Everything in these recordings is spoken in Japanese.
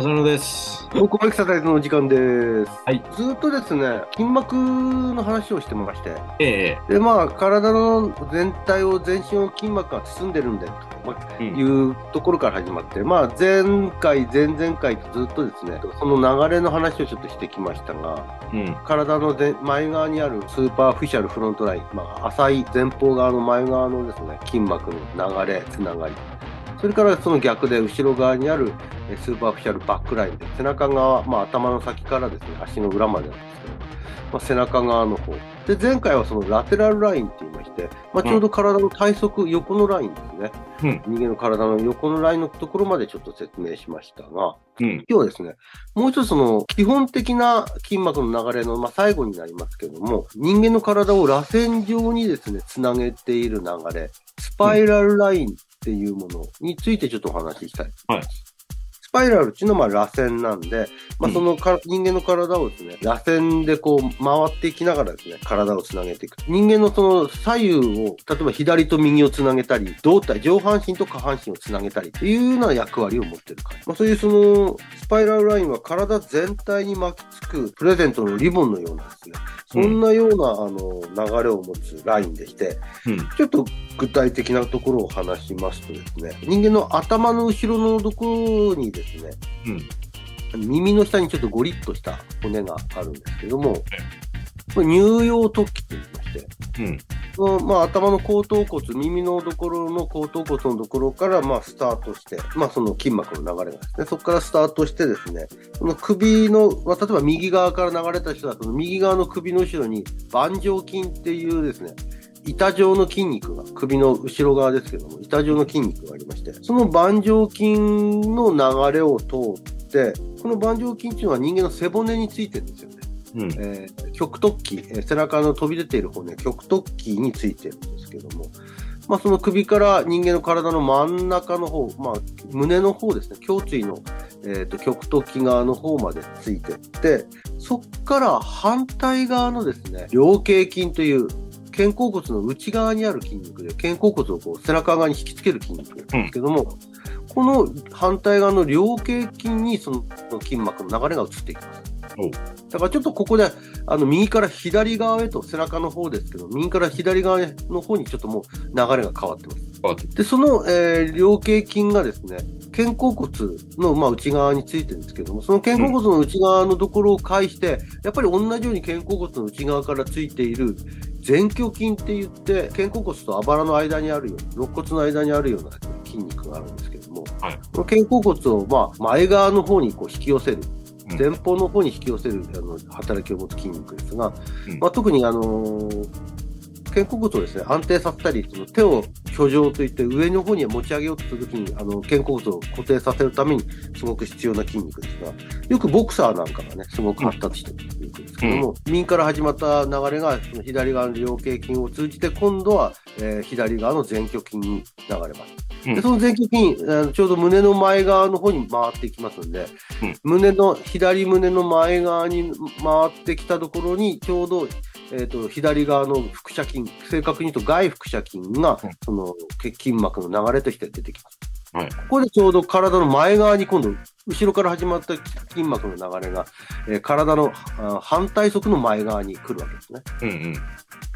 浅野です。トーク・オン・エクササイズのお時間です。はい。ずっとですね、筋膜の話をしてまして、ええで、まあ、体の全体を、全身を筋膜が包んでるんだよと、まあうんいうところから始まって、まあ、前回、前々回とずっとですね、その流れの話をちょっとしてきましたが、うん。体の前前側にある superficial front line、まあ、浅い前方側の前側のですね、筋膜の流れ、つながり。それからその逆で後ろ側にあるえ superficial back line で、背中側、まあ、頭の先からですね、足の裏までなんですけど、まあ、背中側の方。で、前回はその lateral line って言いまして、まあ、ちょうど体の体側横のラインですね。うん人間の体の横のラインのところまでちょっと説明しましたが、うん。今日はですね、もう一つその基本的な筋膜の流れの、まあ、最後になりますけれども、人間の体を螺旋状にですね、つなげている流れ、スパイラルラインっっていうものについてちょっとお話ししたいと思います。スパイラルっていうのはまあ螺旋なんで、まあ、うんそのか、人間の体をですね、螺旋でこう回っていきながらですね、体をつなげていく。人間のその左右を、例えば左と右をつなげたり、胴体、上半身と下半身をつなげたりっていうような役割を持ってるから。まあ、そういうその、スパイラルラインは体全体に巻きつくプレゼントのリボンのようなですね、そんなような、あの、流れを持つラインでして、うん。ちょっと具体的なところを話しますとですね、人間の頭の後ろのところにですね、うん。耳の下にちょっとゴリッとした骨があるんですけども、これ乳葉突起と言いまして、うん。そのまあ、頭の後頭骨、耳のところの後頭骨のところからまあスタートして、まあ、その筋膜の流れがですね、そこからスタートしてですね、その首の、まあ、例えば右側から流れた人だと、その右側の首の後ろに盤状筋っていうですね、板状の筋肉が、首の後ろ側ですけども、板状の筋肉がありまして、その盤状筋の流れを通って、この盤状筋っていうのは人間の背骨についてるんですよね。うん。えー極突起、えー背中の飛び出ている骨、極突起についてるんですけども、まあ、その首から人間の体の真ん中の方、まあ、胸の方ですね、胸椎の、えー、と極突起側の方までついてって、そこから反対側のですね、両頸筋という肩甲骨の内側にある筋肉で、肩甲骨をこう背中側に引きつける筋肉なんですけども、この反対側の両頸筋にその筋膜の流れが移っていきます。だからちょっとここで、あの、右から左側へと背中の方ですけど、右から左側の方にちょっともう流れが変わってます。で、その、えー両頸筋がですね、肩甲骨の、まあ、内側についてるんですけども、その肩甲骨の内側のところを介して、やっぱり同じように肩甲骨の内側からついている前鋸筋って言って、肩甲骨とあばらの間にあるような、肋骨の間にあるような筋肉があるんですけども、はい。この肩甲骨を、まあ、前側の方にこう引き寄せる。うん。前方の方に引き寄せるあの働きを持つ筋肉ですが、うん。まあ、特にあのー肩甲骨をですね、安定させたり、その手を居上といって上の方に持ち上げようとするときに、あの、肩甲骨を固定させるためにすごく必要な筋肉ですが、よくボクサーなんかがね、すごく発達している筋肉ですけども、右から始まった流れが、その左側の両頸筋を通じて、今度は、えー左側の前鋸筋に流れます。うん。でその前鋸筋、あのちょうど胸の前側の方に回っていきますんで、うん。胸の、左胸の前側に回ってきたところに、ちょうど、えっ、と、左側の腹斜筋、正確に言うと外腹斜筋が、うんその、血筋膜の流れとして出てきます。はい。ここでちょうど体の前側に今度、後ろから始まった筋膜の流れが、えー体のあ反対側の前側に来るわけですね。うんうん。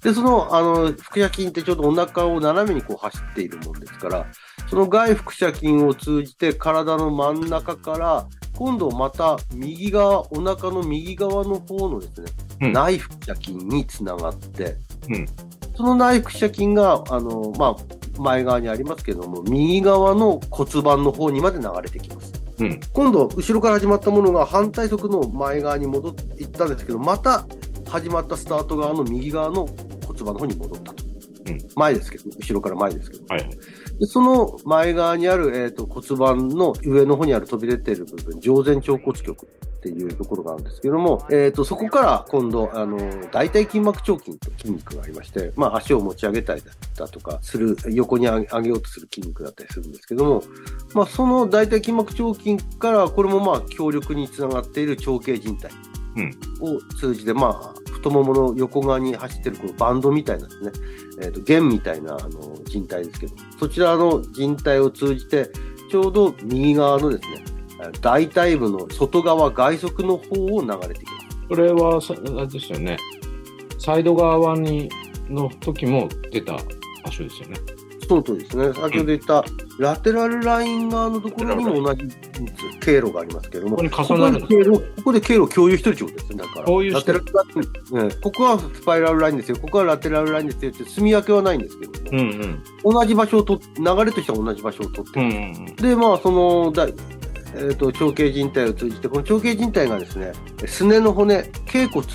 で、その、あの、腹斜筋ってちょうどお腹を斜めにこう走っているもんですから、その外腹斜筋を通じて体の真ん中から、今度また右側、お腹の右側の方のですね、うん内腹斜筋につながって、うんその内腹斜筋が、あの、まあ、前側にありますけども、右側の骨盤の方にまで流れてきます。うん。今度、後ろから始まったものが反対側の前側に戻っていったんですけど、また始まったスタート側の右側の骨盤の方に戻ったと。うん前ですけど、後ろから前ですけど。はい。でその前側にある、えー、と骨盤の上の方にある飛び出ている部分、上前腸骨極っていうところがあるんですけども、えー、とそこから今度、あの大腿筋膜腸筋と筋肉がありまして、まあ、足を持ち上げたりだとかする、横に上げようとする筋肉だったりするんですけども、まあ、その大腿筋膜腸筋から、これもまあ強力につながっている長径靭帯を通じて、まあ、太ももの横側に走ってるこのバンドみたいなですね、えー、と弦みたいなあの人体ですけど、そちらの人体を通じて、ちょうど右側のですね、大腿部の外側、外側の方を流れていきます。それはさ、あれですよね。サイド側にの時も出た場所ですよね。その通りですね。先ほど言った、ラテラルライン側のところにも同じ経路がありますけれども、ここに重なるここで経路ここで経路を共有してるってことですね。だから、共有してるラここはスパイラルラインですよ、ここはラテラルラインですよ。って、住み分けはないんですけども、うんうん。同じ場所をと、流れとしては同じ場所を取ってる。うんうんで、まあ、その、だえー、と長径靭帯を通じて、この長径靭帯がですね、すねの骨、頸骨、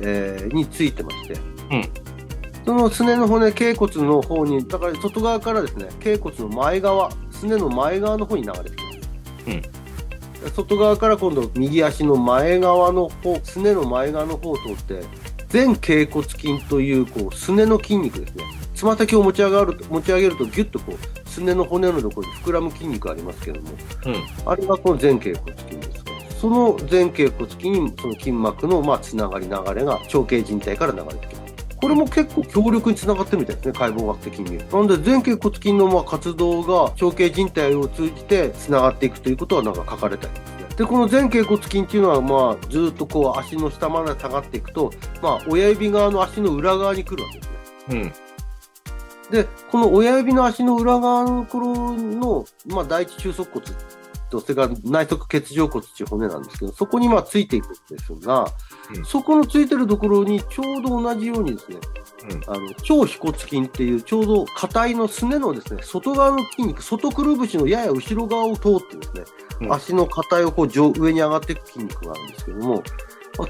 えーについてまして、うんそのすねの骨、頸骨の方に、だから外側からですね、頸骨の前側、すねの前側の方に流れてきます。うん外側から今度、右足の前側の方、すねの前側の方を通って、前頸骨筋という、こう、すねの筋肉ですね。つま先を持ち上がると、持ち上げるとギュッとこう、すねの骨のところに膨らむ筋肉ありますけども、うん。あれがこの前頸骨筋ですね。その前頸骨筋にその筋膜のまあつながり流れが長径靭帯から流れてきます。これも結構強力につながってるみたいですね、解剖学的に。なんで前頸骨筋のまあ活動が長径靭帯を通じてつながっていくということはなんか書かれてありますね。で、この前頸骨筋っていうのはまあずっとこう足の下まで下がっていくと、まあ親指側の足の裏側に来るわけですね。うん。で、この親指の足の裏側のところの、まあ、第一中足骨と、それから内側欠状骨っていう骨なんですけど、そこにまあついていくんですが、うん。そこのついてるところにちょうど同じようにですね、うん。あの、超腓骨筋っていうちょうど硬いのすねのですね、外側の筋肉、外くるぶしのやや後ろ側を通ってですね、うん。足の硬いをこう上上に上がっていく筋肉があるんですけども、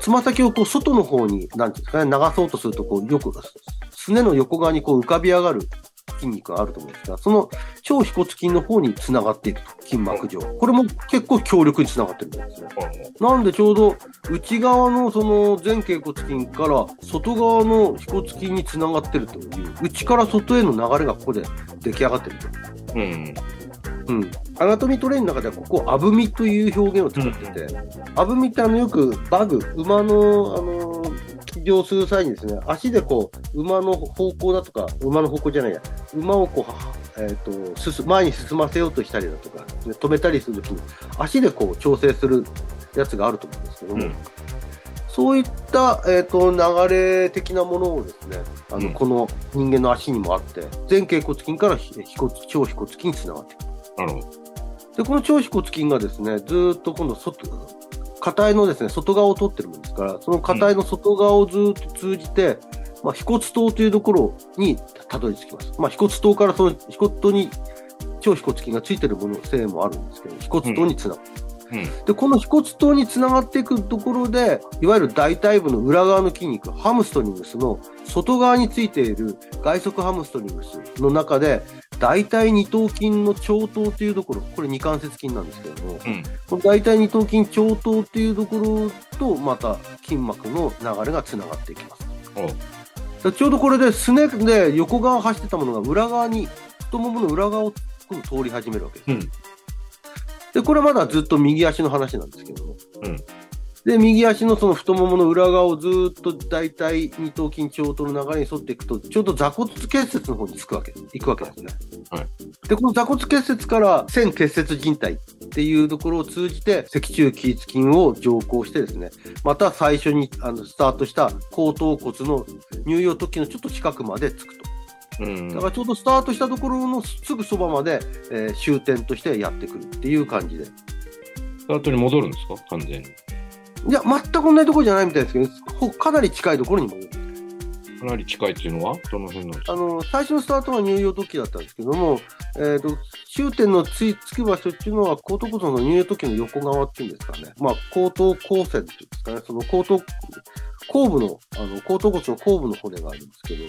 つま先をこう外の方に、なんていうんですかね、流そうとすると、こう、よく、すねの横側にこう浮かび上がる筋肉があると思うんですが、その長腓骨筋の方につながっていくと、筋膜上。これも結構強力につながってるんですね。なんでちょうど内側のその前脛骨筋から外側の腓骨筋につながってるという、内から外への流れがここで出来上がってると。うん。うん。アナトミートレインの中ではここ、アブミという表現を使ってて、アブミってあのよくバグ、馬の、あの、起乗する際にですね、足でこう、馬の方向だとか、馬の方向じゃないや、馬をこう、えっ、と、進前に進ませようとしたりだとか、ね止めたりするときに、足でこう調整するやつがあると思うんですけども、うんそういった、えっ、と、流れ的なものをですね、あの、うんこの人間の足にもあって、前頸骨筋からひ腓骨、超腓骨筋につながっていく。なるほど。で、この超腓骨筋がですね、ずーっと今度外、硬いのですね、外側を取ってるもんですから、その硬いの外側をずーっと通じて、まあ、腓骨頭というところにたどり着きます。まあ、腓骨頭からその腓骨頭に超腓骨筋がついてるもの性もあるんですけど、腓骨頭につながる。うん。で、この腓骨頭につながっていくところで、いわゆる大腿部の裏側の筋肉、ハムストリングスの外側についている外側ハムストリングスの中で、大腿二頭筋の長頭というところ、これ二関節筋なんですけれども、うん。この大腿二頭筋長頭っていうところと、また筋膜の流れがつながっていきます。ちょうどこれで、すねで横側走ってたものが裏側に、太ももの裏側を通り始めるわけです。うん。で、これはまだずっと右足の話なんですけども。うんで、右足のその太ももの裏側をずーっと大体二頭筋長頭の流れに沿っていくと、ちょうど座骨結節の方につくわけ、行くわけですね。はいで、この座骨結節から線結節靭帯っていうところを通じて、脊柱起立筋を上行してですね、また最初にあのスタートした後頭骨の乳幼突起のちょっと近くまでつくと。うん。だからちょうどスタートしたところのすぐそばまで、えー終点としてやってくるっていう感じで。スタートに戻るんですか？完全に。いや、全く同じところじゃないみたいですけど、ほかなり近いところにも。かなり近いっていうのは？どの辺なんですか？あの、最初のスタートは乳幼突起だったんですけども、えっ、と、終点のついつく場所っていうのは、後頭骨の乳幼突起の横側っていうんですかね。まあ、後頭後線っていうんですかね。その後頭、後部の、あの、後頭骨の後部の骨があるんですけど、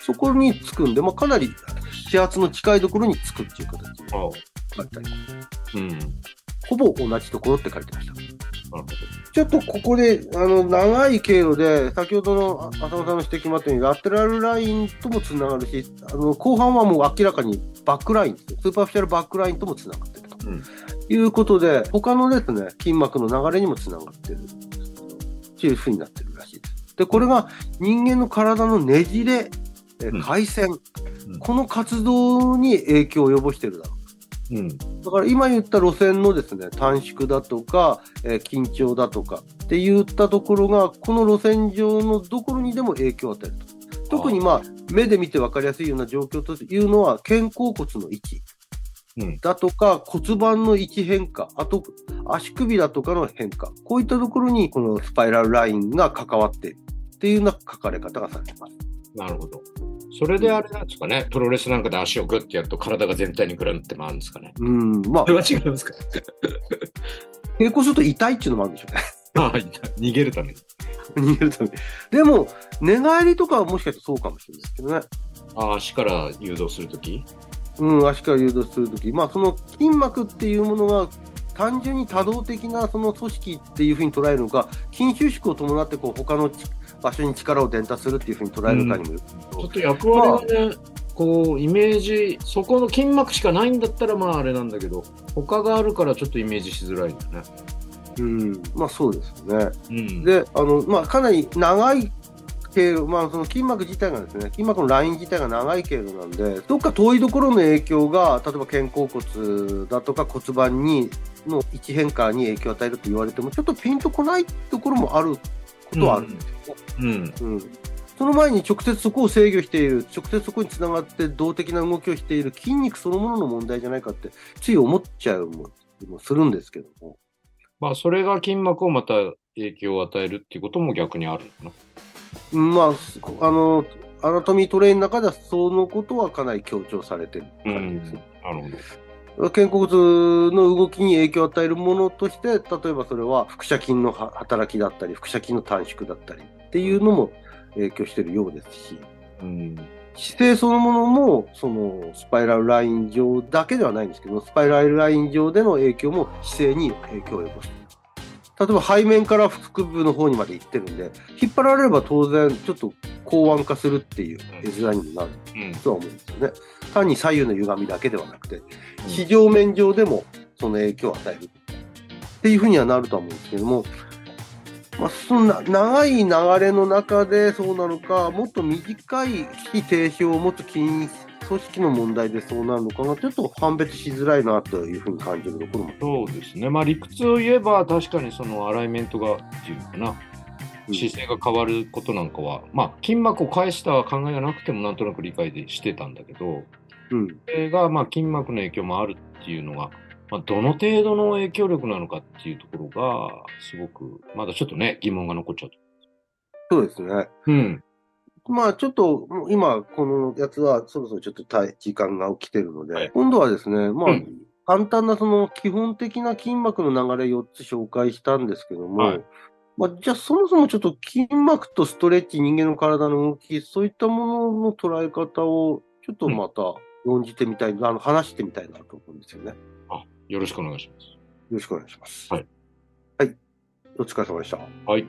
そこにつくんで、まあ、かなり指圧の近いところにつくっていう形で。書いてあります。うん。ほぼ同じところって書いてました。ちょっとここで、あの、長い経路で、先ほどのあ浅野さんの指摘もあったように、 Lateral Line ともつながるし、あの、後半はもう明らかに Back Line、Superficial Back Line ともつながってると。うんいうことで、他のですね、筋膜の流れにもつながってる。っていう風になってるらしいです。で、これが人間の体のねじれ、えうん回旋、うんこの活動に影響を及ぼしてるだろう。うん。だから今言った路線のですね、短縮だとか、えー緊張だとかって言ったところが、この路線上のどころにでも影響を与えると。特にまあ、目で見て分かりやすいような状況というのは、肩甲骨の位置うんだとか、骨盤の位置変化、あと足首だとかの変化、こういったところにこのスパイラルラインが関わっているっていうような書かれ方がされています。なるほど。それであれなんですかね、プロレスなんかで足をグッてやると体が全体にくるんって回るんですかね。うん、まあそれ、は違うんですか抵抗すると痛いっていうのもあるんでしょうね。ああ、逃げるために。逃げるために。でも、寝返りとかはもしかしてそうかもしれないですけどね。ああ、足から誘導するときうん、足から誘導するとき、まあ、その筋膜っていうものが、単純に多動的なその組織っていうふうに捉えるのか、筋収縮を伴ってこう他のち場所に力を伝達するっていうふうに捉えるかにもよるちょっと役割がね、こう、イメージ、そこの筋膜しかないんだったらまああれなんだけど、他があるからちょっとイメージしづらいんだね。うん、まあそうですよね。うん。で、あの、まあかなり長い経路、まあその筋膜自体がですね、筋膜のライン自体が長い経路なんで、どっか遠いところの影響が、例えば肩甲骨だとか骨盤に、の位置変化に影響を与えると言われても、ちょっとピンとこないところもあることはあるんですよね。うん。うんその前に直接そこを制御している、直接そこにつながって動的な動きをしている筋肉そのものの問題じゃないかって、つい思っちゃうももするんですけども。まあ、それが筋膜をまた影響を与えるっていうことも逆にあるの？かな。まあ、あの、アナトミートレインの中ではそのことはかなり強調されてる感じですね。なるほど。肩甲骨の動きに影響を与えるものとして、例えばそれは腹斜筋のは働きだったり、腹斜筋の短縮だったりっていうのも影響しているようですし、うん。姿勢そのものも、そのスパイラルライン上だけではないんですけど、スパイラルライン上での影響も姿勢に影響を及ぼしている。例えば背面から腹部の方にまで行ってるんで、引っ張られれば当然ちょっと高腕化するっていう絵面にもなるうん。とは思うんですよね。単に左右の歪みだけではなくて、地上面上でもその影響を与えるっていうふうにはなるとは思うんですけども、まあ、そんな長い流れの中でそうなのか、もっと短い非停止を持つ筋組織の問題でそうなるのかが、ちょっと判別しづらいなというふうに感じるところも。そうですね。まあ理屈を言えば確かにそのアライメントがっていうのかな。うん姿勢が変わることなんかは、まあ筋膜を返した考えがなくてもなんとなく理解でしてたんだけど、うん。それがまあ筋膜の影響もあるっていうのが、まあ、どの程度の影響力なのかっていうところが、すごく、まだちょっとね、疑問が残っちゃう。そうですね。うん。まあちょっと、もう今、このやつはそろそろちょっとた時間が起きてるので、はい今度はですね、まあ、うん簡単なその基本的な筋膜の流れ4つ紹介したんですけども、はいまあ、じゃあそもそもちょっと筋膜とストレッチ、人間の体の動き、そういったものの捉え方をちょっとまた論じてみたい、あの話してみたいなと思うんですよね。よろしくお願いします。ろしくお願いします。はい。はい。お疲れ様でした。はい。